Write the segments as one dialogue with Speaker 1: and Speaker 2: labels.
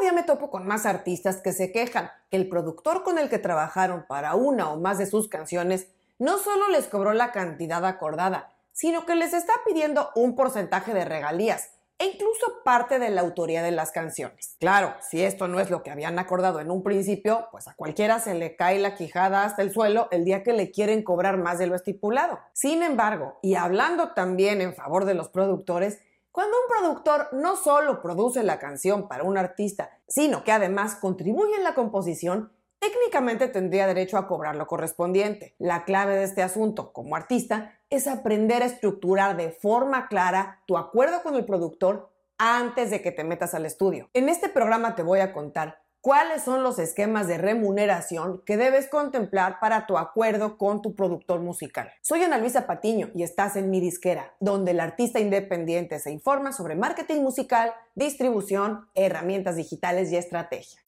Speaker 1: día me topo con más artistas que se quejan que el productor con el que trabajaron para una o más de sus canciones no solo les cobró la cantidad acordada, sino que les está pidiendo un porcentaje de regalías e incluso parte de la autoría de las canciones. Claro, si esto no es lo que habían acordado en un principio, pues a cualquiera se le cae la quijada hasta el suelo el día que le quieren cobrar más de lo estipulado. Sin embargo, y hablando también en favor de los productores, cuando un productor no solo produce la canción para un artista, sino que además contribuye en la composición, técnicamente tendría derecho a cobrar lo correspondiente. La clave de este asunto como artista es aprender a estructurar de forma clara tu acuerdo con el productor antes de que te metas al estudio. En este programa te voy a contar cuáles son los esquemas de remuneración que debes contemplar para tu acuerdo con tu productor musical. Soy Ana Luisa Patiño y estás en mi disquera, donde el artista independiente se informa sobre marketing musical, distribución, herramientas digitales y estrategia.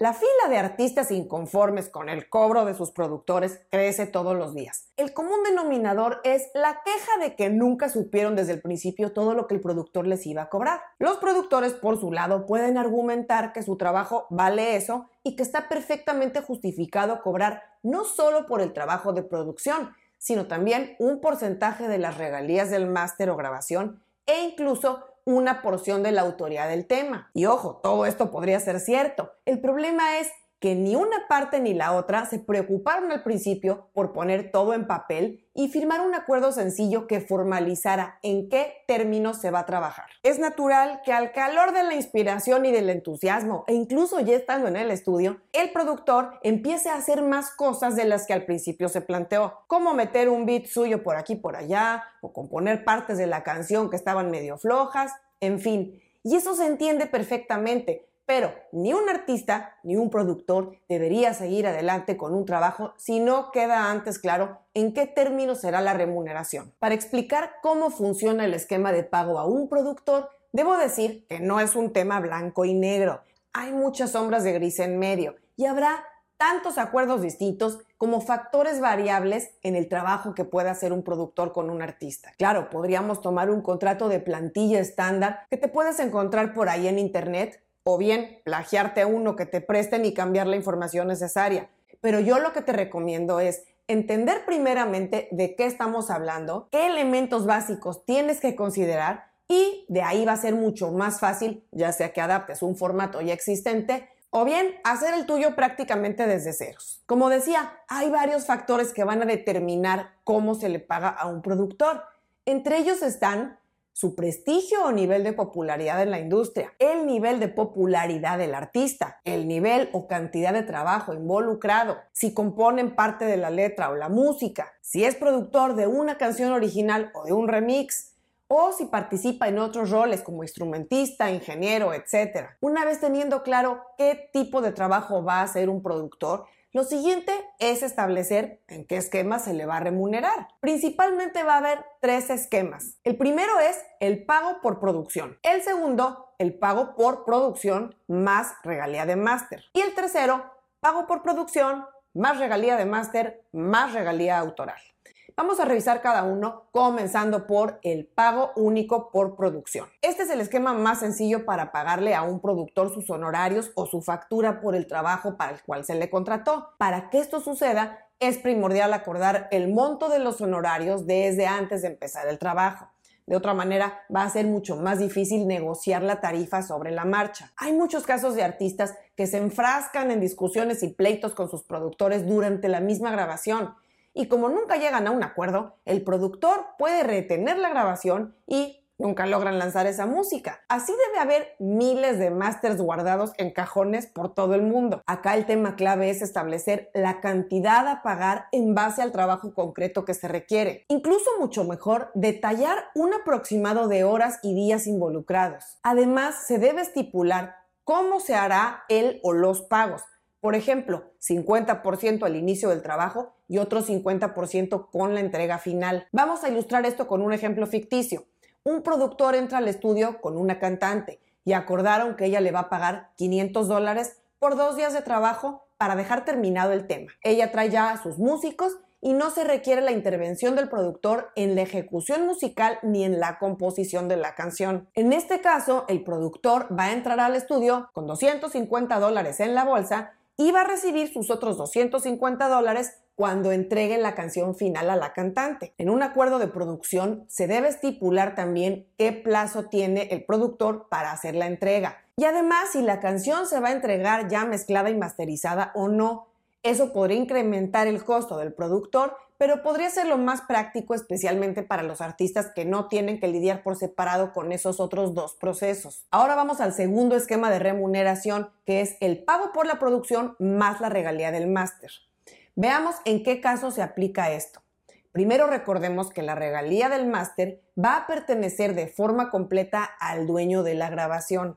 Speaker 1: La fila de artistas inconformes con el cobro de sus productores crece todos los días. El común denominador es la queja de que nunca supieron desde el principio todo lo que el productor les iba a cobrar. Los productores, por su lado, pueden argumentar que su trabajo vale eso y que está perfectamente justificado cobrar no solo por el trabajo de producción, sino también un porcentaje de las regalías del máster o grabación e incluso una porción de la autoridad del tema. Y ojo, todo esto podría ser cierto. El problema es que ni una parte ni la otra se preocuparon al principio por poner todo en papel y firmar un acuerdo sencillo que formalizara en qué términos se va a trabajar. Es natural que al calor de la inspiración y del entusiasmo, e incluso ya estando en el estudio, el productor empiece a hacer más cosas de las que al principio se planteó, como meter un beat suyo por aquí por allá, o componer partes de la canción que estaban medio flojas, en fin. Y eso se entiende perfectamente, pero ni un artista ni un productor debería seguir adelante con un trabajo si no queda antes claro en qué términos será la remuneración. Para explicar cómo funciona el esquema de pago a un productor, debo decir que no es un tema blanco y negro. Hay muchas sombras de gris en medio y habrá tantos acuerdos distintos como factores variables en el trabajo que pueda hacer un productor con un artista. Claro, podríamos tomar un contrato de plantilla estándar que te puedes encontrar por ahí en internet o bien plagiarte a uno que te presten y cambiar la información necesaria. Pero yo lo que te recomiendo es entender primeramente de qué estamos hablando, qué elementos básicos tienes que considerar y de ahí va a ser mucho más fácil, ya sea que adaptes un formato ya existente o bien hacer el tuyo prácticamente desde ceros. Como decía, hay varios factores que van a determinar cómo se le paga a un productor. Entre ellos están su prestigio o nivel de popularidad en la industria, el nivel de popularidad del artista, el nivel o cantidad de trabajo involucrado, si componen parte de la letra o la música, si es productor de una canción original o de un remix, o si participa en otros roles como instrumentista, ingeniero, etc. Una vez teniendo claro qué tipo de trabajo va a hacer un productor, lo siguiente es establecer en qué esquema se le va a remunerar. Principalmente va a haber tres esquemas. El primero es el pago por producción. El segundo, el pago por producción más regalía de máster. Y el tercero, pago por producción más regalía de máster más regalía autoral. Vamos a revisar cada uno, comenzando por el pago único por producción. Este es el esquema más sencillo para pagarle a un productor sus honorarios o su factura por el trabajo para el cual se le contrató. Para que esto suceda, es primordial acordar el monto de los honorarios desde antes de empezar el trabajo. De otra manera, va a ser mucho más difícil negociar la tarifa sobre la marcha. Hay muchos casos de artistas que se enfrascan en discusiones y pleitos con sus productores durante la misma grabación y como nunca llegan a un acuerdo, el productor puede retener la grabación y nunca logran lanzar esa música. Así debe haber miles de masters guardados en cajones por todo el mundo. Acá el tema clave es establecer la cantidad a pagar en base al trabajo concreto que se requiere. Incluso mucho mejor, detallar un aproximado de horas y días involucrados. Además, se debe estipular cómo se hará el o los pagos por ejemplo, 50% al inicio del trabajo y otro 50% con la entrega final. Vamos a ilustrar esto con un ejemplo ficticio. Un productor entra al estudio con una cantante y acordaron que ella le va a pagar 500 dólares por dos días de trabajo para dejar terminado el tema. Ella trae ya a sus músicos y no se requiere la intervención del productor en la ejecución musical ni en la composición de la canción. En este caso, el productor va a entrar al estudio con 250 dólares en la bolsa y va a recibir sus otros 250 dólares cuando entregue la canción final a la cantante. En un acuerdo de producción se debe estipular también qué plazo tiene el productor para hacer la entrega. Y además si la canción se va a entregar ya mezclada y masterizada o no. Eso podría incrementar el costo del productor, pero podría ser lo más práctico especialmente para los artistas que no tienen que lidiar por separado con esos otros dos procesos. Ahora vamos al segundo esquema de remuneración, que es el pago por la producción más la regalía del máster. Veamos en qué caso se aplica esto. Primero recordemos que la regalía del máster va a pertenecer de forma completa al dueño de la grabación.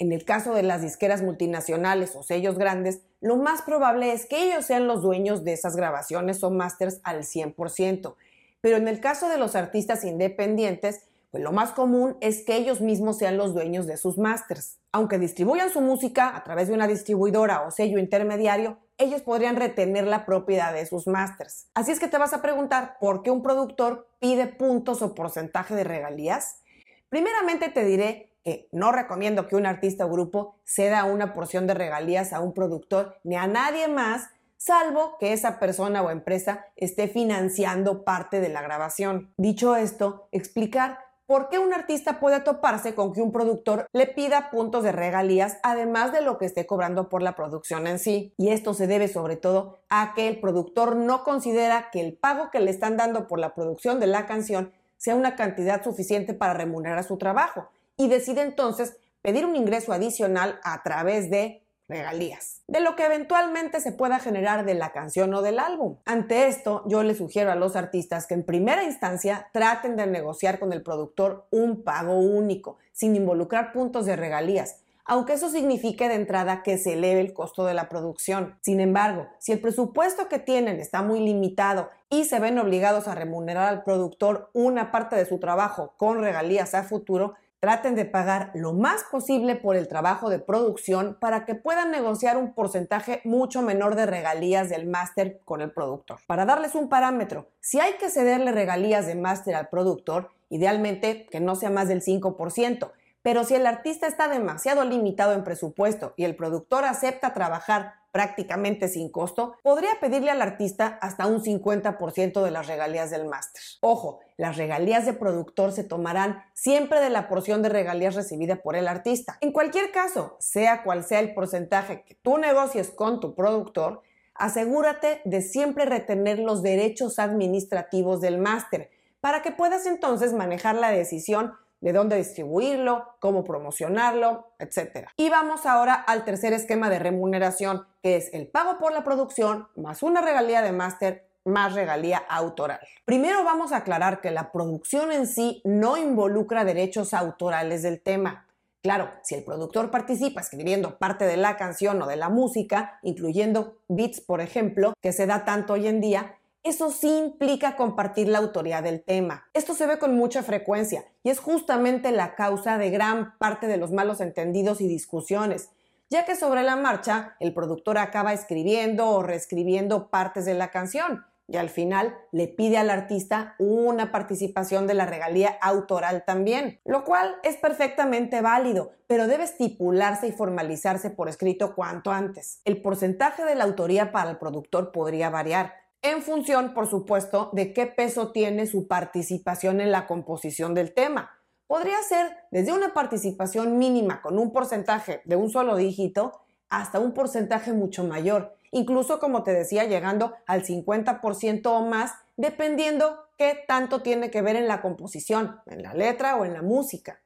Speaker 1: En el caso de las disqueras multinacionales o sellos grandes, lo más probable es que ellos sean los dueños de esas grabaciones o másters al 100%. Pero en el caso de los artistas independientes, pues lo más común es que ellos mismos sean los dueños de sus másters. Aunque distribuyan su música a través de una distribuidora o sello intermediario, ellos podrían retener la propiedad de sus másters. Así es que te vas a preguntar por qué un productor pide puntos o porcentaje de regalías. Primeramente te diré no recomiendo que un artista o grupo ceda una porción de regalías a un productor ni a nadie más salvo que esa persona o empresa esté financiando parte de la grabación. Dicho esto, explicar ¿Por qué un artista puede toparse con que un productor le pida puntos de regalías además de lo que esté cobrando por la producción en sí? Y esto se debe sobre todo a que el productor no considera que el pago que le están dando por la producción de la canción sea una cantidad suficiente para remunerar su trabajo y decide entonces pedir un ingreso adicional a través de regalías, de lo que eventualmente se pueda generar de la canción o del álbum. Ante esto, yo les sugiero a los artistas que en primera instancia traten de negociar con el productor un pago único, sin involucrar puntos de regalías, aunque eso signifique de entrada que se eleve el costo de la producción. Sin embargo, si el presupuesto que tienen está muy limitado y se ven obligados a remunerar al productor una parte de su trabajo con regalías a futuro, Traten de pagar lo más posible por el trabajo de producción para que puedan negociar un porcentaje mucho menor de regalías del máster con el productor. Para darles un parámetro, si hay que cederle regalías de máster al productor, idealmente que no sea más del 5%, pero si el artista está demasiado limitado en presupuesto y el productor acepta trabajar prácticamente sin costo, podría pedirle al artista hasta un 50% de las regalías del máster. Ojo, las regalías de productor se tomarán siempre de la porción de regalías recibida por el artista. En cualquier caso, sea cual sea el porcentaje que tú negocies con tu productor, asegúrate de siempre retener los derechos administrativos del máster para que puedas entonces manejar la decisión de dónde distribuirlo, cómo promocionarlo, etc. Y vamos ahora al tercer esquema de remuneración, que es el pago por la producción más una regalía de máster más regalía autoral. Primero vamos a aclarar que la producción en sí no involucra derechos autorales del tema. Claro, si el productor participa escribiendo parte de la canción o de la música, incluyendo beats, por ejemplo, que se da tanto hoy en día, eso sí implica compartir la autoría del tema. Esto se ve con mucha frecuencia y es justamente la causa de gran parte de los malos entendidos y discusiones, ya que sobre la marcha el productor acaba escribiendo o reescribiendo partes de la canción y al final le pide al artista una participación de la regalía autoral también, lo cual es perfectamente válido, pero debe estipularse y formalizarse por escrito cuanto antes. El porcentaje de la autoría para el productor podría variar, en función, por supuesto, de qué peso tiene su participación en la composición del tema. Podría ser desde una participación mínima con un porcentaje de un solo dígito hasta un porcentaje mucho mayor, incluso como te decía, llegando al 50% o más, dependiendo qué tanto tiene que ver en la composición, en la letra o en la música.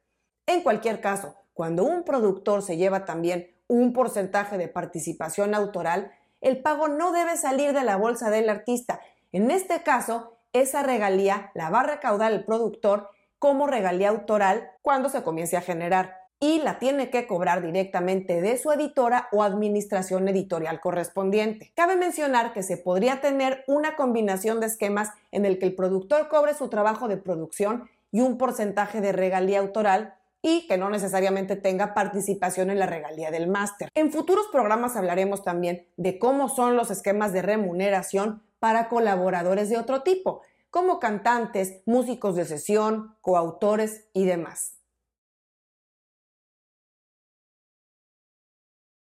Speaker 1: En cualquier caso, cuando un productor se lleva también un porcentaje de participación autoral, el pago no debe salir de la bolsa del artista. En este caso, esa regalía la va a recaudar el productor como regalía autoral cuando se comience a generar y la tiene que cobrar directamente de su editora o administración editorial correspondiente. Cabe mencionar que se podría tener una combinación de esquemas en el que el productor cobre su trabajo de producción y un porcentaje de regalía autoral y que no necesariamente tenga participación en la regalía del máster. En futuros programas hablaremos también de cómo son los esquemas de remuneración para colaboradores de otro tipo, como cantantes, músicos de sesión, coautores y demás.